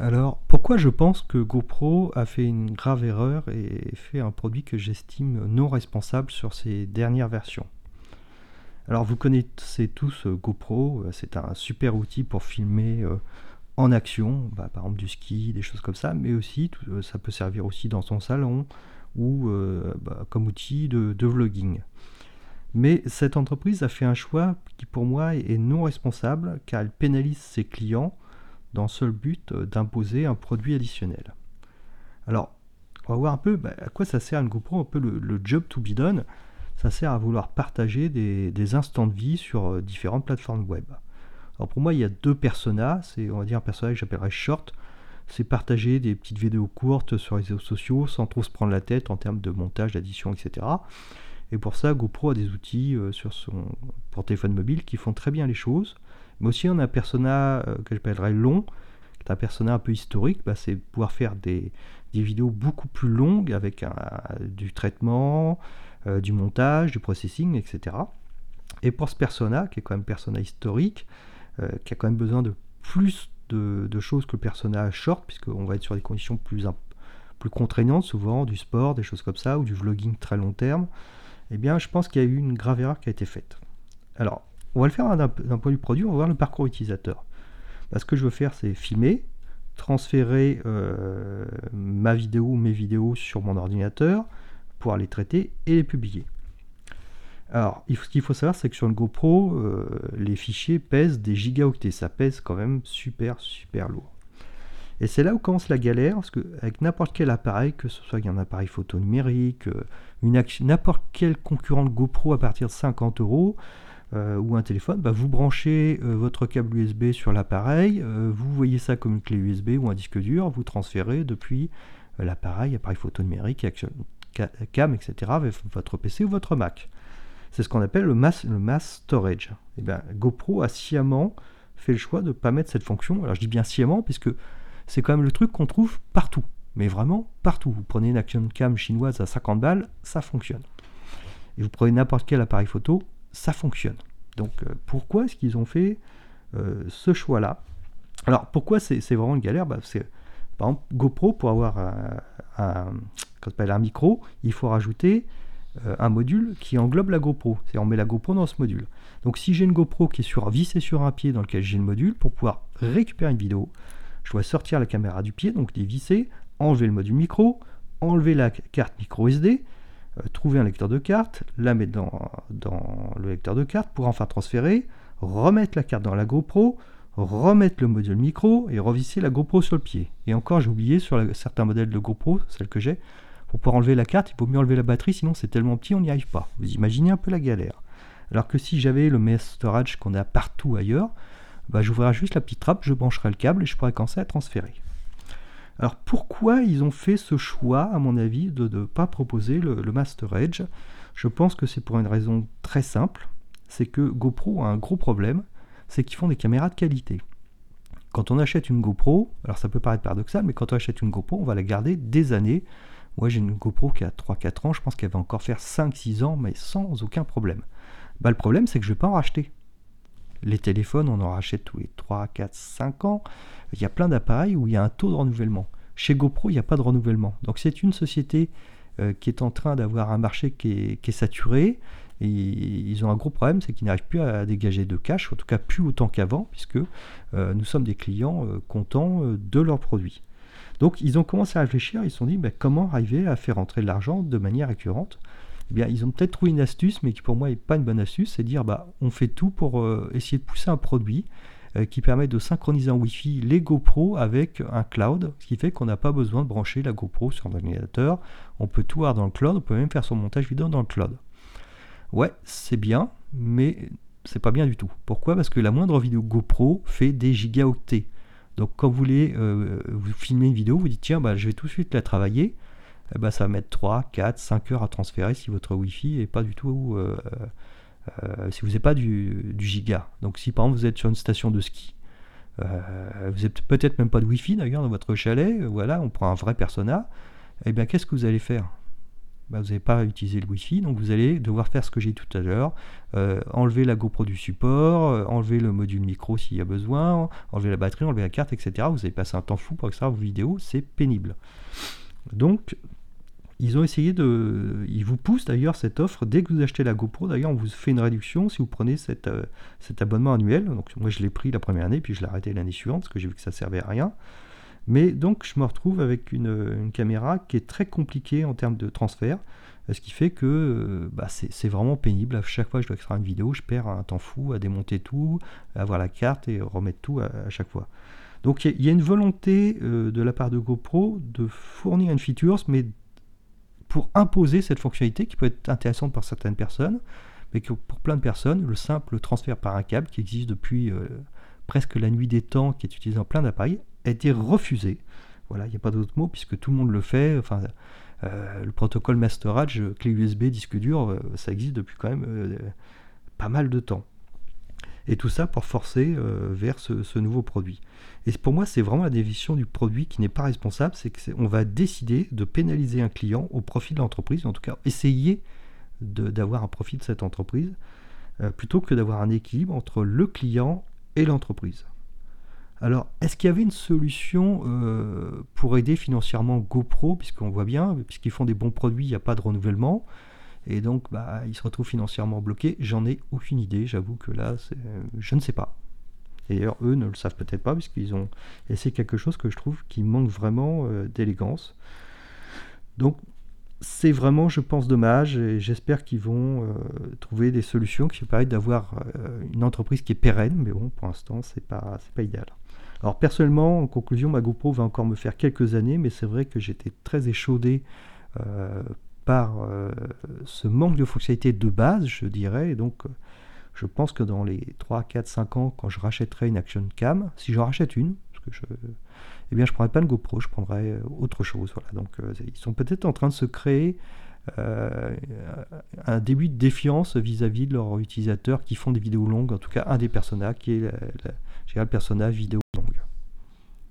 Alors, pourquoi je pense que GoPro a fait une grave erreur et fait un produit que j'estime non responsable sur ses dernières versions? Alors, vous connaissez tous euh, GoPro, euh, c'est un super outil pour filmer euh, en action, bah, par exemple du ski, des choses comme ça, mais aussi ça peut servir aussi dans son salon ou bah, comme outil de, de, vlogging. Mais cette entreprise a fait un choix qui pour moi est non responsable car elle pénalise ses clients dans seul but euh, d'imposer un produit additionnel. Alors, on va voir un peu bah, à quoi ça sert une GoPro, un peu le, job to be done. Ça sert à vouloir partager des, instants de vie sur euh, différentes plateformes web. Alors pour moi, il y a deux personas. C'est, on va dire, un personnage que j'appellerais short. C'est partager des petites vidéos courtes sur les réseaux sociaux sans trop se prendre la tête en termes de montage, d'addition, etc. Et pour ça, GoPro a des outils euh, sur son, pour téléphone mobile qui font très bien les choses. Mais aussi, on a un persona euh, que j'appellerais long, qui est un persona un peu historique. Bah, c'est pouvoir faire des, vidéos beaucoup plus longues avec du traitement, euh, du montage, du processing, etc. Et pour ce persona, qui est quand même persona historique, qui a quand même besoin de plus de, choses que le persona short, puisqu'on va être sur des conditions plus, plus contraignantes, souvent du sport, des choses comme ça, ou du vlogging très long terme eh bien, je pense qu'il y a eu une grave erreur qui a été faite. Alors, on va le faire d'un point de vue produit, on va voir le parcours utilisateur. ce que je veux faire, c'est filmer, transférer euh, ma vidéo ou mes vidéos sur mon ordinateur, pouvoir les traiter et les publier. Alors, ce qu'il faut savoir, c'est que sur une GoPro, euh, les fichiers pèsent des gigaoctets. Ça pèse quand même super, super lourd. Et c'est là où commence la galère, parce qu'avec n'importe quel appareil, que ce soit un appareil photo numérique, euh, n'importe quel concurrent de GoPro à partir de 50 euros, ou un téléphone, bah, vous branchez euh, votre câble USB sur l'appareil, vous voyez ça comme une clé USB ou un disque dur, vous transférez depuis l'appareil, appareil photo numérique, cam, etc., votre PC ou votre Mac. C'est ce qu'on appelle le mass, storage. Eh bien, GoPro a sciemment fait le choix de ne pas mettre cette fonction. Alors je dis bien sciemment, puisque c'est quand même le truc qu'on trouve partout. Mais vraiment partout. Vous prenez une action cam chinoise à 50 balles, ça fonctionne. Et vous prenez n'importe quel appareil photo, ça fonctionne. Donc euh, pourquoi est-ce qu'ils ont fait euh, ce choix-là? Alors pourquoi c'est vraiment une galère? Bah, Par exemple, GoPro, pour avoir un, un micro, il faut rajouter euh, un module qui englobe la GoPro. C'est on met la GoPro dans ce module. Donc si j'ai une GoPro qui est sur, vissée sur un pied dans lequel j'ai le module, pour pouvoir récupérer une vidéo, je dois sortir la caméra du pied, donc dévisser, enlever le module micro, enlever la carte micro SD, trouver un lecteur de carte, la mettre dans, le lecteur de carte pour enfin transférer, remettre la carte dans la GoPro, remettre le module micro et revisser la GoPro sur le pied. Et encore, j'ai oublié sur certains modèles de GoPro, celle que j'ai, pour pouvoir enlever la carte, il faut mieux enlever la batterie, sinon c'est tellement petit, on n'y arrive pas. Vous imaginez un peu la galère. Alors que si j'avais le mesh storage qu'on a partout ailleurs, bah, j'ouvrirai juste la petite trappe, je brancherai le câble et je pourrai commencer à transférer. Alors pourquoi ils ont fait ce choix, à mon avis, de ne pas proposer le, Master Edge? Je pense que c'est pour une raison très simple, c'est que GoPro a un gros problème, c'est qu'ils font des caméras de qualité. Quand on achète une GoPro, alors ça peut paraître paradoxal, mais quand on achète une GoPro, on va la garder des années. Moi j'ai une GoPro qui a 3-4 ans, je pense qu'elle va encore faire 5-6 ans, mais sans aucun problème. Bah, le problème c'est que je ne vais pas en racheter. Les téléphones, on en rachète tous les 3, 4, 5 ans. Il y a plein d'appareils où il y a un taux de renouvellement. Chez GoPro, il n'y a pas de renouvellement. Donc c'est une société euh, qui est en train d'avoir un marché qui est, saturé. Et ils ont un gros problème, c'est qu'ils n'arrivent plus à dégager de cash, en tout cas plus autant qu'avant, puisque euh, nous sommes des clients euh, contents de leurs produits. Donc ils ont commencé à réfléchir, ils se sont dit ben, comment arriver à faire entrer de l'argent de manière récurrente? Eh bien, ils ont peut-être trouvé une astuce, mais qui pour moi n'est pas une bonne astuce, c'est dire bah, on fait tout pour essayer de pousser un produit qui permet de synchroniser en Wi-Fi les GoPro avec un cloud, ce qui fait qu'on n'a pas besoin de brancher la GoPro sur un ordinateur. On peut tout avoir dans le cloud, on peut même faire son montage vidéo dans le cloud. Ouais, c'est bien, mais c'est pas bien du tout. Pourquoi? Parce que la moindre vidéo GoPro fait des gigaoctets. Donc quand vous voulez euh, vous filmer une vidéo, vous dites tiens bah, je vais tout de suite la travailler ben, ça va mettre 3, 4, 5 heures à transférer si votre Wi-Fi est pas du tout. Euh, euh, si vous n'avez pas du, giga. Donc si par exemple vous êtes sur une station de ski, euh, vous n'avez peut-être même pas de Wi-Fi d'ailleurs dans votre chalet, voilà, on prend un vrai persona, et eh bien qu'est-ce que vous allez faire? Bah, vous n'avez pas utilisé le Wi-Fi, donc vous allez devoir faire ce que j'ai dit tout à l'heure, euh, enlever la GoPro du support, euh, enlever le module micro s'il y a besoin, enlever la batterie, enlever la carte, etc. Vous allez passer un temps fou pour extraire vos vidéos, c'est pénible. Donc, ils ont essayé de... Ils vous poussent d'ailleurs cette offre, dès que vous achetez la GoPro, d'ailleurs on vous fait une réduction si vous prenez cet abonnement annuel. Donc moi je l'ai pris la première année, puis je l'ai arrêté l'année suivante, parce que j'ai vu que ça servait à rien. Mais donc je me retrouve avec une, caméra qui est très compliquée en termes de transfert, ce qui fait que euh, bah, c'est vraiment pénible. À chaque fois que je dois extraire une vidéo, je perds un temps fou à démonter tout, à avoir la carte et remettre tout à, chaque fois. Donc il y, a une volonté euh, de la part de GoPro de fournir une feature, mais pour imposer cette fonctionnalité qui peut être intéressante pour certaines personnes, mais que pour plein de personnes, le simple transfert par un câble qui existe depuis euh, presque la nuit des temps, qui est utilisé en plein d'appareils, a été refusé. Voilà, il n'y a pas d'autre mot puisque tout le monde le fait. Enfin, euh, le protocole Masterage, clé USB, disque dur, euh, ça existe depuis quand même pas mal de temps. Et tout ça pour forcer vers ce, nouveau produit. Et pour moi, c'est vraiment la définition du produit qui n'est pas responsable, c'est qu'on va décider de pénaliser un client au profit de l'entreprise, en tout cas essayer d'avoir un profit de cette entreprise, plutôt que d'avoir un équilibre entre le client et l'entreprise. Alors, est-ce qu'il y avait une solution euh, pour aider financièrement GoPro, puisqu'on voit bien, puisqu'ils font des bons produits, il n'y a pas de renouvellement, et donc bah, ils se retrouvent financièrement bloqués J'en ai aucune idée, j'avoue que là, je ne sais pas. Et d'ailleurs, eux ne le savent peut-être pas, puisqu'ils ont... Et c'est quelque chose que je trouve qui manque vraiment euh, d'élégance. Donc, c'est vraiment, je pense, dommage, et j'espère qu'ils vont euh, trouver des solutions qui permettent d'avoir une entreprise qui est pérenne, mais bon, pour l'instant, c'est pas, pas idéal. Alors personnellement, en conclusion, ma GoPro va encore me faire quelques années, mais c'est vrai que j'étais très échaudé euh, par euh, ce manque de fonctionnalité de base, je dirais, donc euh, je pense que dans les 3, 4, 5 ans, quand je rachèterai une Action Cam, si j'en rachète une, parce que je, eh bien je ne prendrai pas une GoPro, je prendrai autre chose. Voilà. Donc ils sont peut-être en train de se créer un début de défiance vis-à-vis de leurs utilisateurs qui font des vidéos longues, en tout cas un des personnages qui est le personnage vidéo